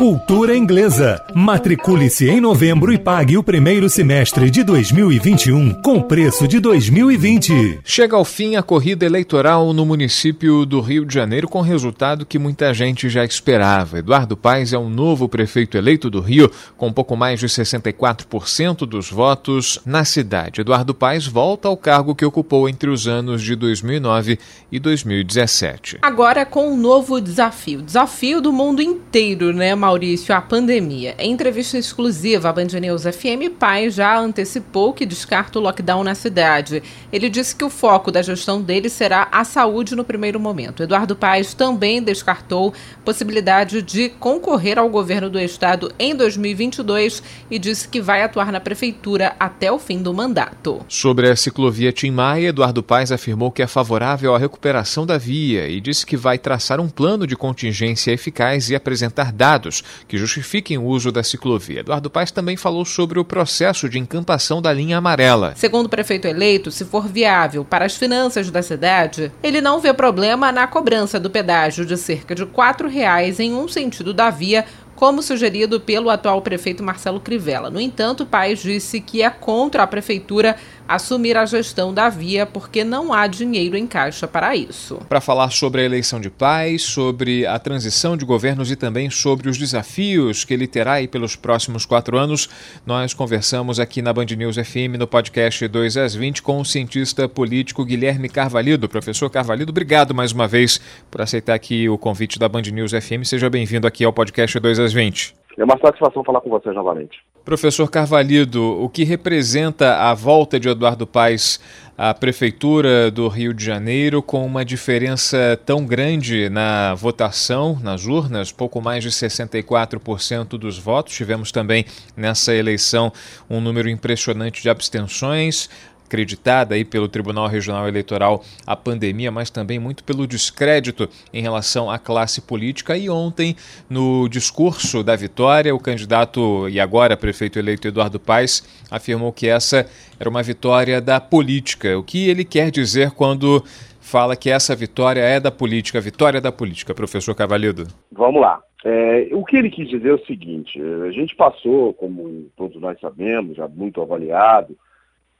Cultura Inglesa. Matricule-se em novembro e pague o primeiro semestre de 2021 com preço de 2020. Chega ao fim a corrida eleitoral no município do Rio de Janeiro com resultado que muita gente já esperava. Eduardo Paes é o novo prefeito eleito do Rio, com um pouco mais de 64% dos votos na cidade. Eduardo Paes volta ao cargo que ocupou entre os anos de 2009 e 2017. Agora com um novo desafio, desafio do mundo inteiro, né, Maurício, a pandemia. Em entrevista exclusiva à Band News FM, Pai já antecipou que descarta o lockdown na cidade. Ele disse que o foco da gestão dele será a saúde no primeiro momento. Eduardo Paes também descartou possibilidade de concorrer ao governo do estado em 2022 e disse que vai atuar na prefeitura até o fim do mandato. Sobre a ciclovia Tim Maia, Eduardo Paes afirmou que é favorável à recuperação da via e disse que vai traçar um plano de contingência eficaz e apresentar dados que justifiquem o uso da ciclovia. Eduardo Paes também falou sobre o processo de encampação da linha amarela. Segundo o prefeito eleito, se for viável para as finanças da cidade, ele não vê problema na cobrança do pedágio de cerca de R$ reais em um sentido da via como sugerido pelo atual prefeito Marcelo Crivella. No entanto, o Paes disse que é contra a prefeitura assumir a gestão da via porque não há dinheiro em caixa para isso. Para falar sobre a eleição de paz, sobre a transição de governos e também sobre os desafios que ele terá aí pelos próximos quatro anos, nós conversamos aqui na Band News FM no podcast 2 às 20 com o cientista político Guilherme Carvalho. Professor Carvalho, obrigado mais uma vez por aceitar aqui o convite da Band News FM. Seja bem-vindo aqui ao podcast 2 às 20. É uma satisfação falar com vocês novamente. Professor Carvalhido, o que representa a volta de Eduardo Paes à Prefeitura do Rio de Janeiro com uma diferença tão grande na votação, nas urnas, pouco mais de 64% dos votos. Tivemos também nessa eleição um número impressionante de abstenções acreditada aí pelo Tribunal Regional Eleitoral a pandemia, mas também muito pelo descrédito em relação à classe política. E ontem, no discurso da vitória, o candidato e agora prefeito eleito Eduardo Paes afirmou que essa era uma vitória da política. O que ele quer dizer quando fala que essa vitória é da política, vitória da política, professor Cavalido? Vamos lá. É, o que ele quis dizer é o seguinte: a gente passou, como todos nós sabemos, já muito avaliado,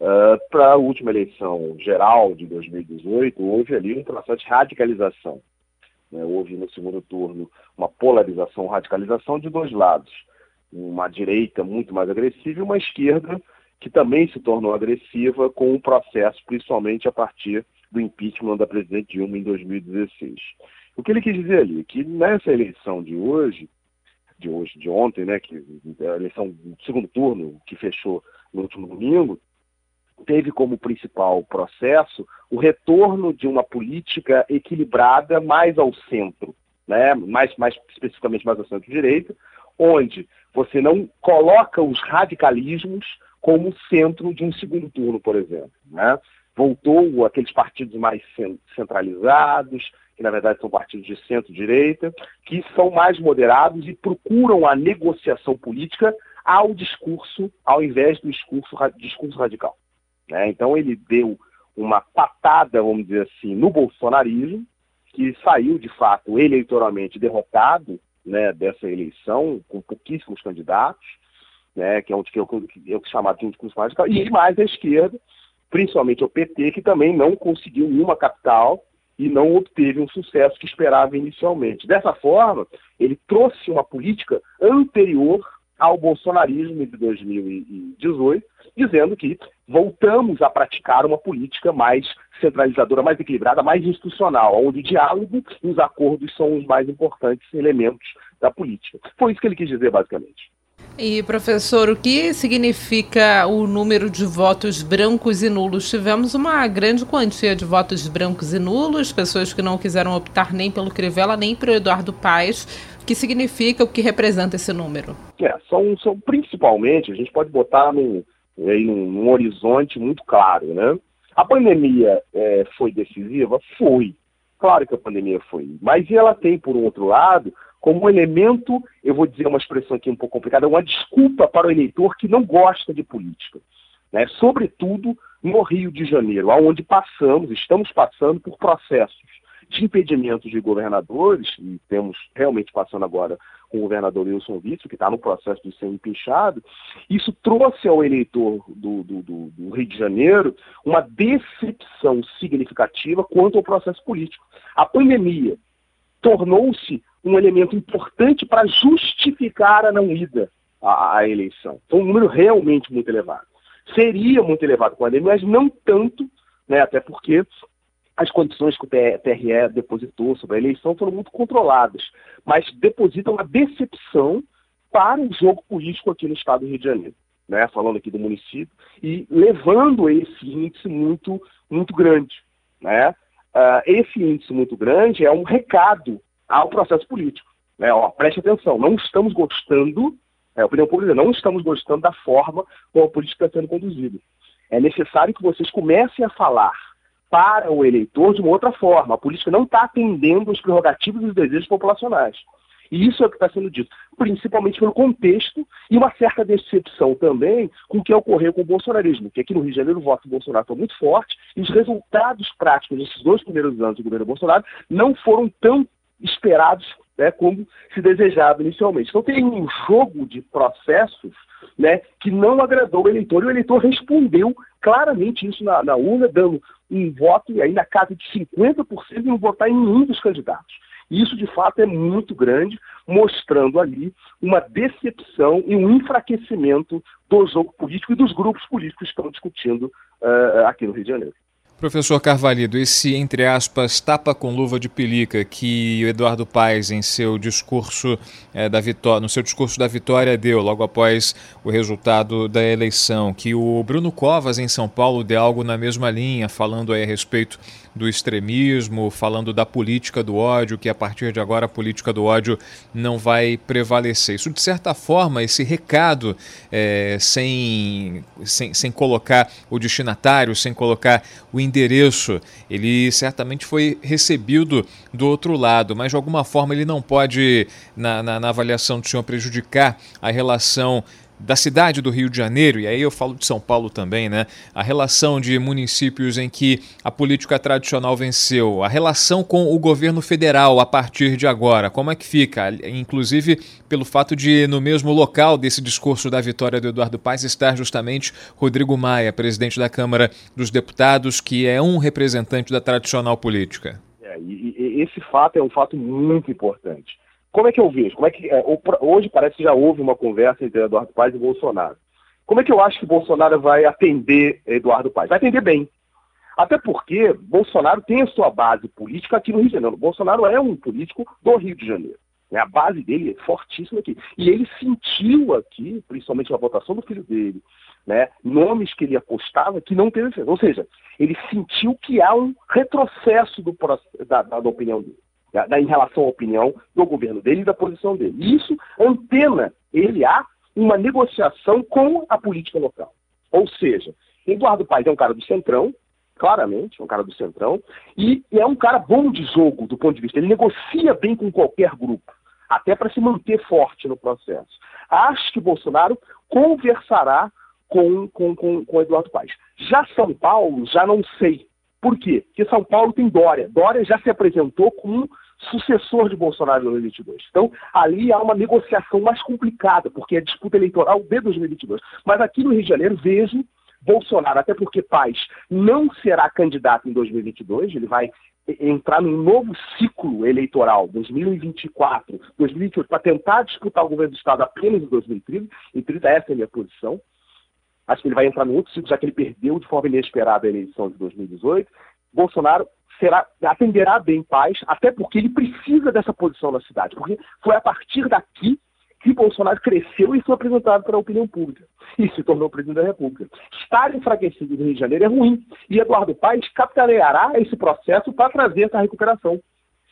Uh, Para a última eleição geral de 2018, houve ali um processo de radicalização. Né? Houve no segundo turno uma polarização, radicalização de dois lados. Uma direita muito mais agressiva e uma esquerda que também se tornou agressiva com o processo, principalmente a partir do impeachment da presidente Dilma em 2016. O que ele quis dizer ali? Que nessa eleição de hoje, de hoje, de ontem, né, que a eleição do segundo turno, que fechou no último domingo, teve como principal processo o retorno de uma política equilibrada mais ao centro, né? mais, mais especificamente mais ao centro-direita, onde você não coloca os radicalismos como centro de um segundo turno, por exemplo. Né? Voltou aqueles partidos mais centralizados, que na verdade são partidos de centro-direita, que são mais moderados e procuram a negociação política ao discurso, ao invés do discurso, discurso radical. Né? Então ele deu uma patada, vamos dizer assim, no bolsonarismo, que saiu de fato eleitoralmente derrotado né, dessa eleição, com pouquíssimos candidatos, né, que é o que eu, chamava de um discurso radical, e mais a esquerda, principalmente o PT, que também não conseguiu nenhuma capital e não obteve um sucesso que esperava inicialmente. Dessa forma, ele trouxe uma política anterior ao bolsonarismo de 2018, dizendo que voltamos a praticar uma política mais centralizadora, mais equilibrada, mais institucional, onde o diálogo e os acordos são os mais importantes elementos da política. Foi isso que ele quis dizer, basicamente. E, professor, o que significa o número de votos brancos e nulos? Tivemos uma grande quantia de votos brancos e nulos, pessoas que não quiseram optar nem pelo Crivella nem pelo Eduardo Paes. O que significa, o que representa esse número? É, são, são principalmente, a gente pode botar num, num, num horizonte muito claro, né? A pandemia é, foi decisiva? Foi. Claro que a pandemia foi. Mas ela tem, por outro lado, como elemento, eu vou dizer uma expressão aqui um pouco complicada, uma desculpa para o eleitor que não gosta de política. Né? Sobretudo no Rio de Janeiro, onde passamos, estamos passando por processos de impedimentos de governadores, e temos realmente passando agora com o governador Wilson Witzel, que está no processo de ser empichado, isso trouxe ao eleitor do, do, do, do, Rio de Janeiro uma decepção significativa quanto ao processo político. A pandemia tornou-se um elemento importante para justificar a não ida à, à eleição. Foi um número realmente muito elevado. Seria muito elevado com a pandemia, mas não tanto, né, até porque as condições que o TRE depositou sobre a eleição foram muito controladas, mas depositam uma decepção para o jogo político aqui no estado do Rio de Janeiro, né? falando aqui do município, e levando esse índice muito, muito grande. Né? Uh, esse índice muito grande é um recado ao processo político. Né? Ó, preste atenção, não estamos gostando, é, a opinião pública, não estamos gostando da forma como a política está sendo conduzida. É necessário que vocês comecem a falar para o eleitor de uma outra forma. A política não está atendendo os prerrogativos e os desejos populacionais. E isso é o que está sendo dito, principalmente pelo contexto e uma certa decepção também com o que ocorreu com o bolsonarismo, que aqui no Rio de Janeiro o voto do Bolsonaro foi muito forte e os resultados práticos desses dois primeiros anos do governo Bolsonaro não foram tão esperados né, como se desejava inicialmente. Então tem um jogo de processos né, que não agradou o eleitor, e o eleitor respondeu claramente isso na, na urna, dando um voto aí na casa de 50% e não votar em nenhum dos candidatos. Isso, de fato, é muito grande, mostrando ali uma decepção e um enfraquecimento do jogo político e dos grupos políticos que estão discutindo uh, aqui no Rio de Janeiro. Professor Carvalho, esse, entre aspas, tapa com luva de pelica que o Eduardo Paes, em seu discurso é, da vitória, no seu discurso da vitória, deu logo após o resultado da eleição, que o Bruno Covas, em São Paulo, deu algo na mesma linha, falando aí a respeito do extremismo, falando da política do ódio, que a partir de agora a política do ódio não vai prevalecer. Isso, de certa forma, esse recado, é, sem, sem, sem colocar o destinatário, sem colocar o endereço, ele certamente foi recebido do outro lado, mas de alguma forma ele não pode, na, na, na avaliação do senhor, prejudicar a relação da cidade do Rio de Janeiro, e aí eu falo de São Paulo também, né? A relação de municípios em que a política tradicional venceu, a relação com o governo federal a partir de agora, como é que fica? Inclusive pelo fato de, no mesmo local desse discurso da vitória do Eduardo Paes, estar justamente Rodrigo Maia, presidente da Câmara dos Deputados, que é um representante da tradicional política. É, e, e esse fato é um fato muito importante. Como é que eu vejo? Como é que, é, hoje parece que já houve uma conversa entre Eduardo Paes e Bolsonaro. Como é que eu acho que Bolsonaro vai atender Eduardo Paes? Vai atender bem. Até porque Bolsonaro tem a sua base política aqui no Rio de Janeiro. Bolsonaro é um político do Rio de Janeiro. Né? A base dele é fortíssima aqui. E ele sentiu aqui, principalmente na votação do filho dele, né, nomes que ele apostava que não teve. Ou seja, ele sentiu que há um retrocesso do, da, da, da opinião dele da, em relação à opinião do governo dele e da posição dele. Isso antena ele a uma negociação com a política local. Ou seja, Eduardo Paes é um cara do centrão, claramente, é um cara do centrão, e, e é um cara bom de jogo do ponto de vista. Ele negocia bem com qualquer grupo, até para se manter forte no processo. Acho que Bolsonaro conversará com, com, com, com Eduardo Paes. Já São Paulo, já não sei. Por quê? Porque São Paulo tem Dória. Dória já se apresentou como sucessor de Bolsonaro em 2022. Então, ali há uma negociação mais complicada, porque é disputa eleitoral de 2022. Mas aqui no Rio de Janeiro, vejo Bolsonaro, até porque Paz não será candidato em 2022, ele vai entrar num novo ciclo eleitoral, 2024, 2028, para tentar disputar o governo do Estado apenas em 2030, e 30 essa é a minha posição. Acho que ele vai entrar num outro ciclo, já que ele perdeu de forma inesperada a eleição de 2018. Bolsonaro será, atenderá bem paz, até porque ele precisa dessa posição na cidade, porque foi a partir daqui que Bolsonaro cresceu e foi apresentado para a opinião pública e se tornou presidente da República. Estar enfraquecido no Rio de Janeiro é ruim e Eduardo Paes capitaneará esse processo para trazer essa recuperação.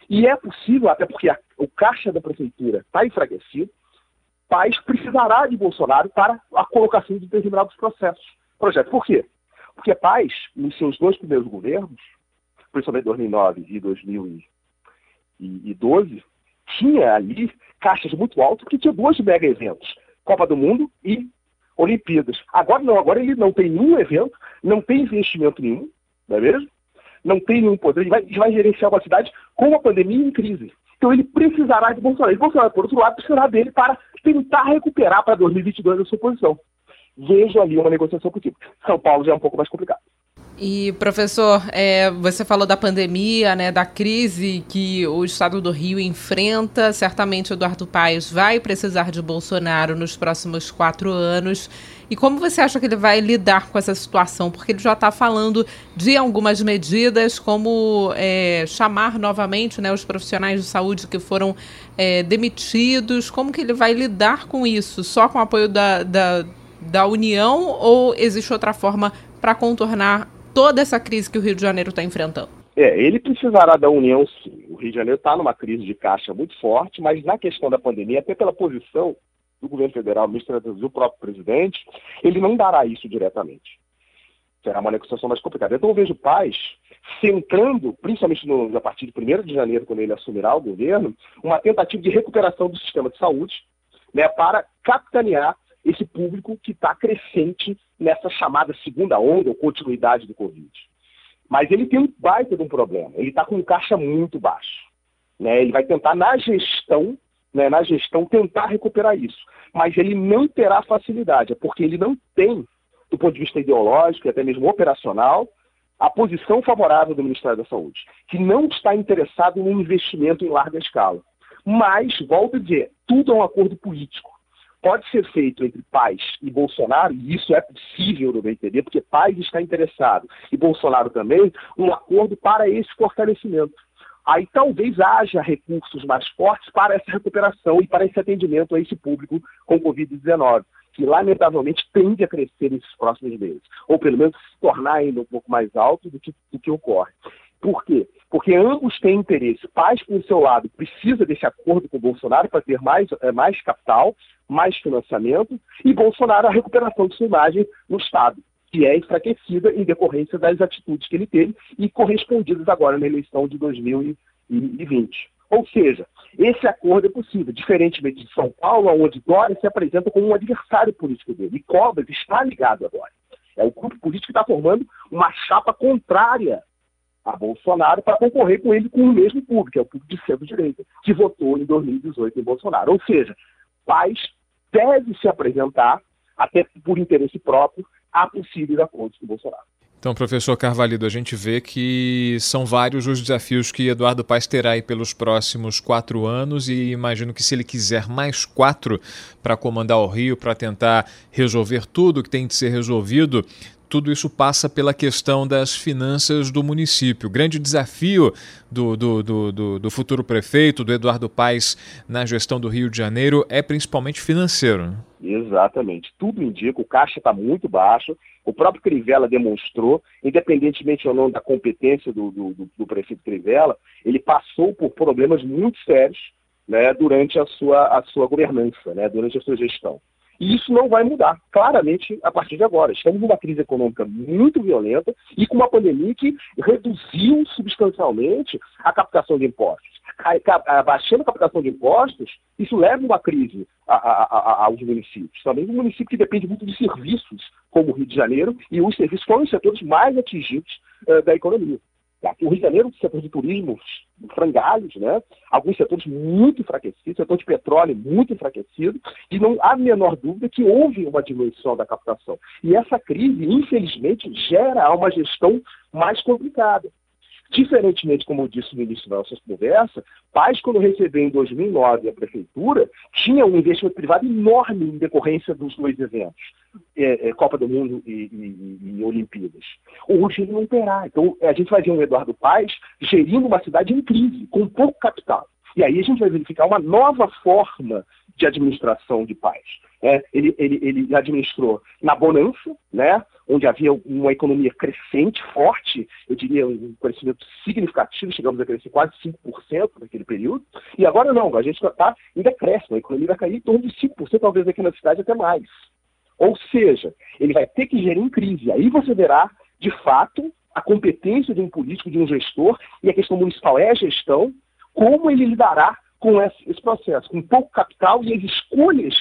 E é possível, até porque a, o caixa da prefeitura está enfraquecido, Paz precisará de Bolsonaro para a colocação de determinados processos. Projeto. Por quê? Porque Paz, nos seus dois primeiros governos, principalmente 2009 e 2012, tinha ali caixas muito altas, porque tinha dois mega eventos, Copa do Mundo e Olimpíadas. Agora não, agora ele não tem nenhum evento, não tem investimento nenhum, não é mesmo? Não tem nenhum poder, ele vai, ele vai gerenciar uma cidade com a pandemia em crise. Então ele precisará de Bolsonaro. E Bolsonaro, por outro lado, precisará dele para tentar recuperar para 2022 a sua posição. Vejo ali uma negociação possível. São Paulo já é um pouco mais complicado. E, professor, é, você falou da pandemia, né, da crise que o estado do Rio enfrenta. Certamente Eduardo Paes vai precisar de Bolsonaro nos próximos quatro anos. E como você acha que ele vai lidar com essa situação? Porque ele já está falando de algumas medidas, como é, chamar novamente né, os profissionais de saúde que foram é, demitidos. Como que ele vai lidar com isso? Só com o apoio da, da, da União ou existe outra forma para contornar toda essa crise que o Rio de Janeiro está enfrentando? É, ele precisará da União sim. O Rio de Janeiro está numa crise de caixa muito forte, mas na questão da pandemia, até pela posição do governo federal, ministro do próprio presidente, ele não dará isso diretamente. Será uma negociação mais complicada. Então eu vejo Paz centrando, principalmente no, a partir de 1 de janeiro, quando ele assumirá o governo, uma tentativa de recuperação do sistema de saúde né, para capitanear esse público que está crescente nessa chamada segunda onda ou continuidade do Covid. Mas ele tem um baita de um problema. Ele está com um caixa muito baixo. Né? Ele vai tentar, na gestão, né, na gestão, tentar recuperar isso. Mas ele não terá facilidade, porque ele não tem, do ponto de vista ideológico e até mesmo operacional, a posição favorável do Ministério da Saúde, que não está interessado no investimento em larga escala. Mas, volto a dizer, tudo é um acordo político pode ser feito entre Paz e Bolsonaro, e isso é possível no BNTD, porque Paz está interessado e Bolsonaro também, um acordo para esse fortalecimento. Aí talvez haja recursos mais fortes para essa recuperação e para esse atendimento a esse público com Covid-19, que lamentavelmente tende a crescer nesses próximos meses, ou pelo menos se tornar ainda um pouco mais alto do que, do que ocorre. Por quê? Porque ambos têm interesse. Paz, por seu lado, precisa desse acordo com o Bolsonaro para ter mais, é, mais capital, mais financiamento, e Bolsonaro a recuperação de sua imagem no Estado, que é enfraquecida em decorrência das atitudes que ele teve e correspondidas agora na eleição de 2020. Ou seja, esse acordo é possível, diferentemente de São Paulo, onde Dória se apresenta como um adversário político dele, e Covas está ligado a Dória. É o grupo político que está formando uma chapa contrária a Bolsonaro para concorrer com ele com o mesmo público, que é o público de centro-direita, que votou em 2018 em Bolsonaro. Ou seja, Paz deve se apresentar, até por interesse próprio, a possíveis acordos com Bolsonaro. Então, professor Carvalho, a gente vê que são vários os desafios que Eduardo Paes terá aí pelos próximos quatro anos e imagino que se ele quiser mais quatro para comandar o Rio, para tentar resolver tudo que tem de ser resolvido, tudo isso passa pela questão das finanças do município. O grande desafio do, do, do, do, futuro prefeito, do Eduardo Paes, na gestão do Rio de Janeiro é principalmente financeiro. Né? Exatamente. Tudo indica, o caixa está muito baixo. O próprio Crivella demonstrou, independentemente ou não da competência do, do, do prefeito Crivella, ele passou por problemas muito sérios né, durante a sua, a sua governança, né, durante a sua gestão. E isso não vai mudar, claramente, a partir de agora. Estamos numa crise econômica muito violenta e com uma pandemia que reduziu substancialmente a captação de impostos. Baixando a captação de impostos, isso leva uma crise aos municípios. Também um município que depende muito de serviços, como o Rio de Janeiro, e os serviços foram os setores mais atingidos uh, da economia. Aqui, o Rio de Janeiro, o setor de turismo, frangalhos, né? alguns setores muito enfraquecidos, setor de petróleo muito enfraquecido, e não há menor dúvida que houve uma diminuição da captação. E essa crise, infelizmente, gera uma gestão mais complicada. Diferentemente, como eu disse no início da nossa conversa, Paz, quando recebeu em 2009 a prefeitura, tinha um investimento privado enorme em decorrência dos dois eventos, é, é, Copa do Mundo e, e, e, Olimpíadas. Hoje ele não terá. Então, a gente vai ver um Eduardo Paz gerindo uma cidade em crise, com pouco capital. E aí a gente vai verificar uma nova forma de administração de paz. É, ele, ele, ele administrou na bonança, né, onde havia uma economia crescente, forte, eu diria um crescimento significativo, chegamos a crescer quase 5% naquele período, e agora não, a gente está em decréscimo, a economia vai cair em torno de 5%, talvez aqui na cidade até mais. Ou seja, ele vai ter que gerir em crise. Aí você verá, de fato, a competência de um político, de um gestor, e a questão municipal é a gestão, como ele lidará com esse processo, com pouco capital e as escolhas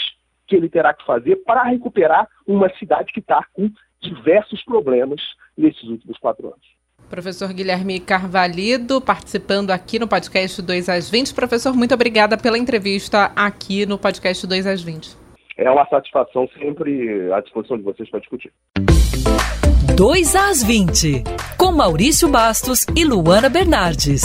que ele terá que fazer para recuperar uma cidade que está com diversos problemas nesses últimos quatro anos. Professor Guilherme Carvalhido, participando aqui no podcast 2 às 20. Professor, muito obrigada pela entrevista aqui no podcast 2 às 20. É uma satisfação sempre à disposição de vocês para discutir. 2 às 20, com Maurício Bastos e Luana Bernardes.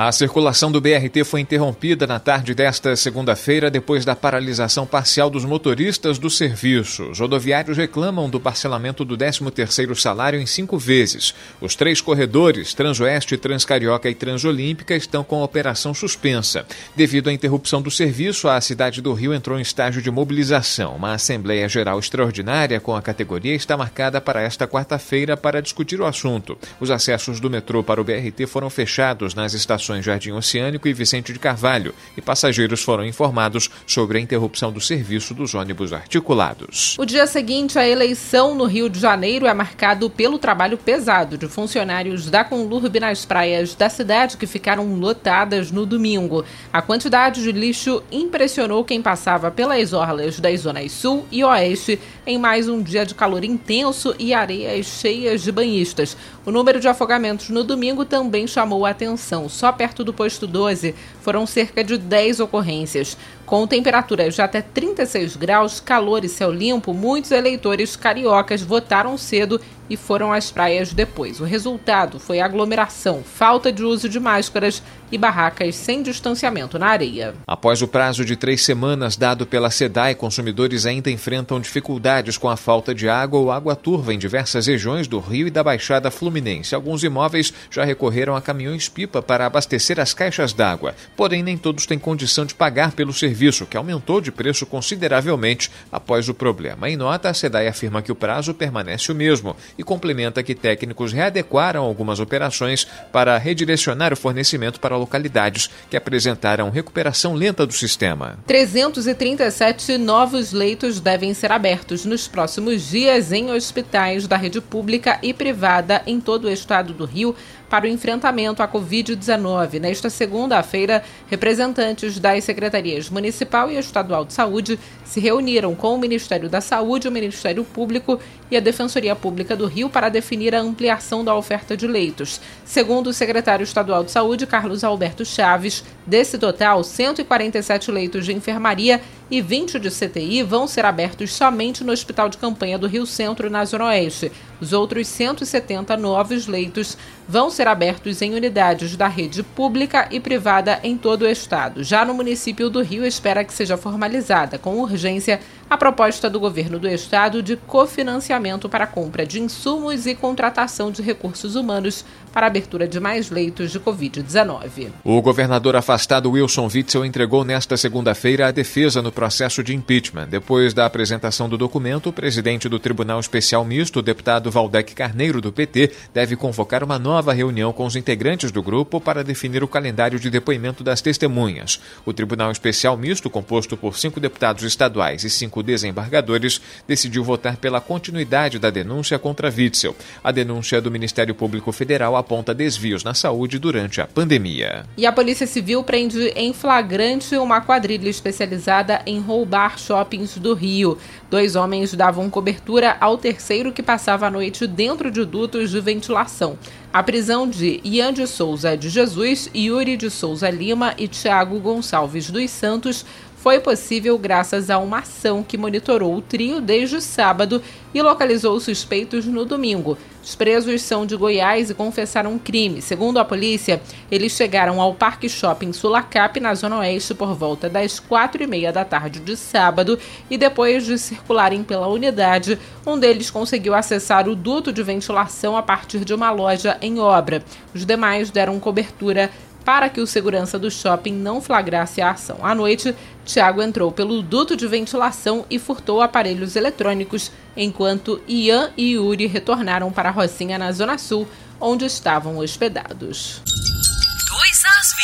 A circulação do BRT foi interrompida na tarde desta segunda-feira depois da paralisação parcial dos motoristas do serviço. Os rodoviários reclamam do parcelamento do 13º salário em cinco vezes. Os três corredores, Transoeste, Transcarioca e Transolímpica, estão com a operação suspensa. Devido à interrupção do serviço, a cidade do Rio entrou em estágio de mobilização. Uma Assembleia Geral Extraordinária com a categoria está marcada para esta quarta-feira para discutir o assunto. Os acessos do metrô para o BRT foram fechados nas estações Jardim Oceânico e Vicente de Carvalho, e passageiros foram informados sobre a interrupção do serviço dos ônibus articulados. O dia seguinte à eleição no Rio de Janeiro é marcado pelo trabalho pesado de funcionários da Conlurb nas praias da cidade que ficaram lotadas no domingo. A quantidade de lixo impressionou quem passava pelas orlas das zonas sul e oeste em mais um dia de calor intenso e areias cheias de banhistas. O número de afogamentos no domingo também chamou a atenção. Só perto do posto 12 foram cerca de 10 ocorrências. Com temperaturas de até 36 graus, calor e céu limpo, muitos eleitores cariocas votaram cedo e foram às praias depois. O resultado foi aglomeração, falta de uso de máscaras e barracas sem distanciamento na areia. Após o prazo de três semanas dado pela SEDAI, consumidores ainda enfrentam dificuldades com a falta de água ou água turva em diversas regiões do Rio e da Baixada Fluminense. Alguns imóveis já recorreram a caminhões-pipa para abastecer as caixas d'água, porém nem todos têm condição de pagar pelo serviço, que aumentou de preço consideravelmente após o problema. Em nota, a SEDAI afirma que o prazo permanece o mesmo e complementa que técnicos readequaram algumas operações para redirecionar o fornecimento para localidades que apresentaram recuperação lenta do sistema. 337 novos leitos devem ser abertos nos próximos dias em hospitais da rede pública e privada em todo o estado do Rio para o enfrentamento à Covid-19. Nesta segunda-feira, representantes das secretarias municipal e estadual de saúde se reuniram com o Ministério da Saúde, o Ministério Público e a Defensoria Pública do Rio para definir a ampliação da oferta de leitos. Segundo o secretário estadual de Saúde, Carlos Alberto Chaves, desse total, 147 leitos de enfermaria e 20 de CTI vão ser abertos somente no Hospital de Campanha do Rio Centro, na Zona Oeste. Os outros 170 novos leitos vão ser abertos em unidades da rede pública e privada em todo o estado. Já no município do Rio, espera que seja formalizada com urgência a proposta do governo do estado de cofinanciamento para compra de insumos e contratação de recursos humanos para abertura de mais leitos de Covid-19. O governador afastado Wilson Witzel entregou nesta segunda-feira a defesa no processo de impeachment. Depois da apresentação do documento, o presidente do Tribunal Especial Misto, o deputado Valdec Carneiro, do PT, deve convocar uma nova reunião com os integrantes do grupo para definir o calendário de depoimento das testemunhas. O Tribunal Especial Misto, composto por cinco deputados estaduais e cinco desembargadores, decidiu votar pela continuidade da denúncia contra Witzel. A denúncia do Ministério Público Federal aponta desvios na saúde durante a pandemia. E a Polícia Civil prende em flagrante uma quadrilha especializada em roubar shoppings do Rio. Dois homens davam cobertura ao terceiro que passava a noite dentro de dutos de ventilação. A prisão de Ian de Souza de Jesus, Yuri de Souza Lima e Tiago Gonçalves dos Santos foi possível graças a uma ação que monitorou o trio desde sábado e localizou suspeitos no domingo. Os presos são de Goiás e confessaram um crime. Segundo a polícia, eles chegaram ao Parque Shopping Sulacap, na Zona Oeste, por volta das quatro e meia da tarde de sábado e depois de circularem pela unidade, um deles conseguiu acessar o duto de ventilação a partir de uma loja em obra. Os demais deram cobertura para que o segurança do shopping não flagrasse a ação. À noite, Tiago entrou pelo duto de ventilação e furtou aparelhos eletrônicos, enquanto Ian e Yuri retornaram para a Rocinha na Zona Sul, onde estavam hospedados. 2 às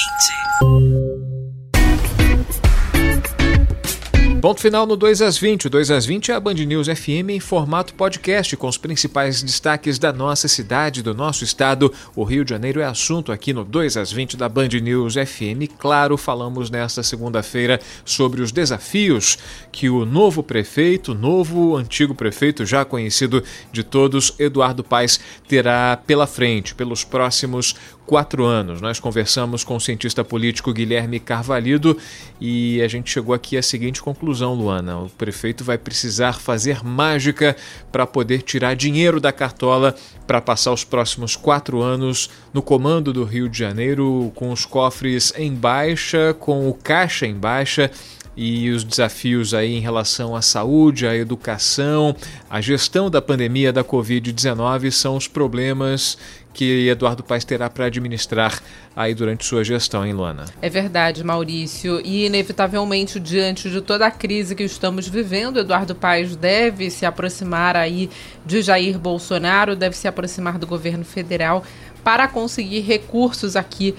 20. Ponto final no 2 às 20. O 2 às 20 é a Band News FM em formato podcast, com os principais destaques da nossa cidade, do nosso estado. O Rio de Janeiro é assunto aqui no 2 às 20 da Band News FM. Claro, falamos nesta segunda-feira sobre os desafios que o novo prefeito, novo antigo prefeito, já conhecido de todos, Eduardo Paes, terá pela frente, pelos próximos quatro anos. Nós conversamos com o cientista político Guilherme Carvalhido e a gente chegou aqui à seguinte conclusão, Luana: o prefeito vai precisar fazer mágica para poder tirar dinheiro da cartola para passar os próximos quatro anos no comando do Rio de Janeiro, com os cofres em baixa, com o caixa em baixa e os desafios aí em relação à saúde, à educação, à gestão da pandemia da Covid-19 são os problemas que Eduardo Paes terá para administrar aí durante sua gestão, hein, Luana? É verdade, Maurício. E, inevitavelmente, diante de toda a crise que estamos vivendo, Eduardo Paes deve se aproximar aí de Jair Bolsonaro, deve se aproximar do governo federal para conseguir recursos aqui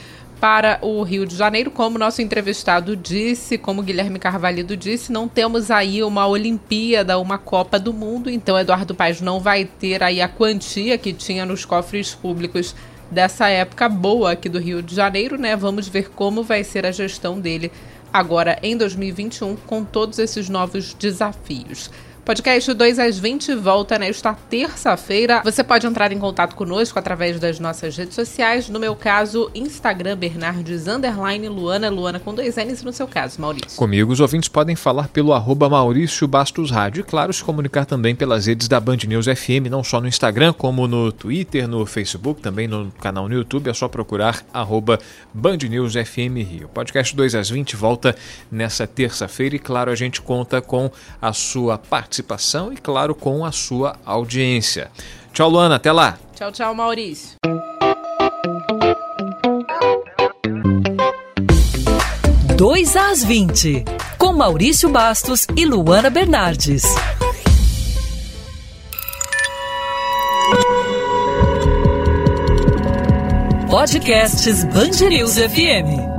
para o Rio de Janeiro. Como nosso entrevistado disse, como Guilherme Carvalho disse, não temos aí uma Olimpíada, uma Copa do Mundo, então Eduardo Paes não vai ter aí a quantia que tinha nos cofres públicos dessa época boa aqui do Rio de Janeiro, né? Vamos ver como vai ser a gestão dele agora em 2021 com todos esses novos desafios. Podcast 2 às 20 volta nesta terça-feira. Você pode entrar em contato conosco através das nossas redes sociais. No meu caso, Instagram Bernardes underline Luana, Luana com dois N's no seu caso, Maurício. Comigo, os ouvintes podem falar pelo arroba Maurício Bastos Rádio e, claro, se comunicar também pelas redes da Band News FM, não só no Instagram, como no Twitter, no Facebook, também no canal no YouTube. É só procurar arroba Band News FM Rio. Podcast 2 às 20 volta nessa terça-feira e, claro, a gente conta com a sua participação participação e, claro, com a sua audiência. Tchau, Luana. Até lá. Tchau, tchau, Maurício. Dois às 20, com Maurício Bastos e Luana Bernardes. Podcasts Bangerils FM.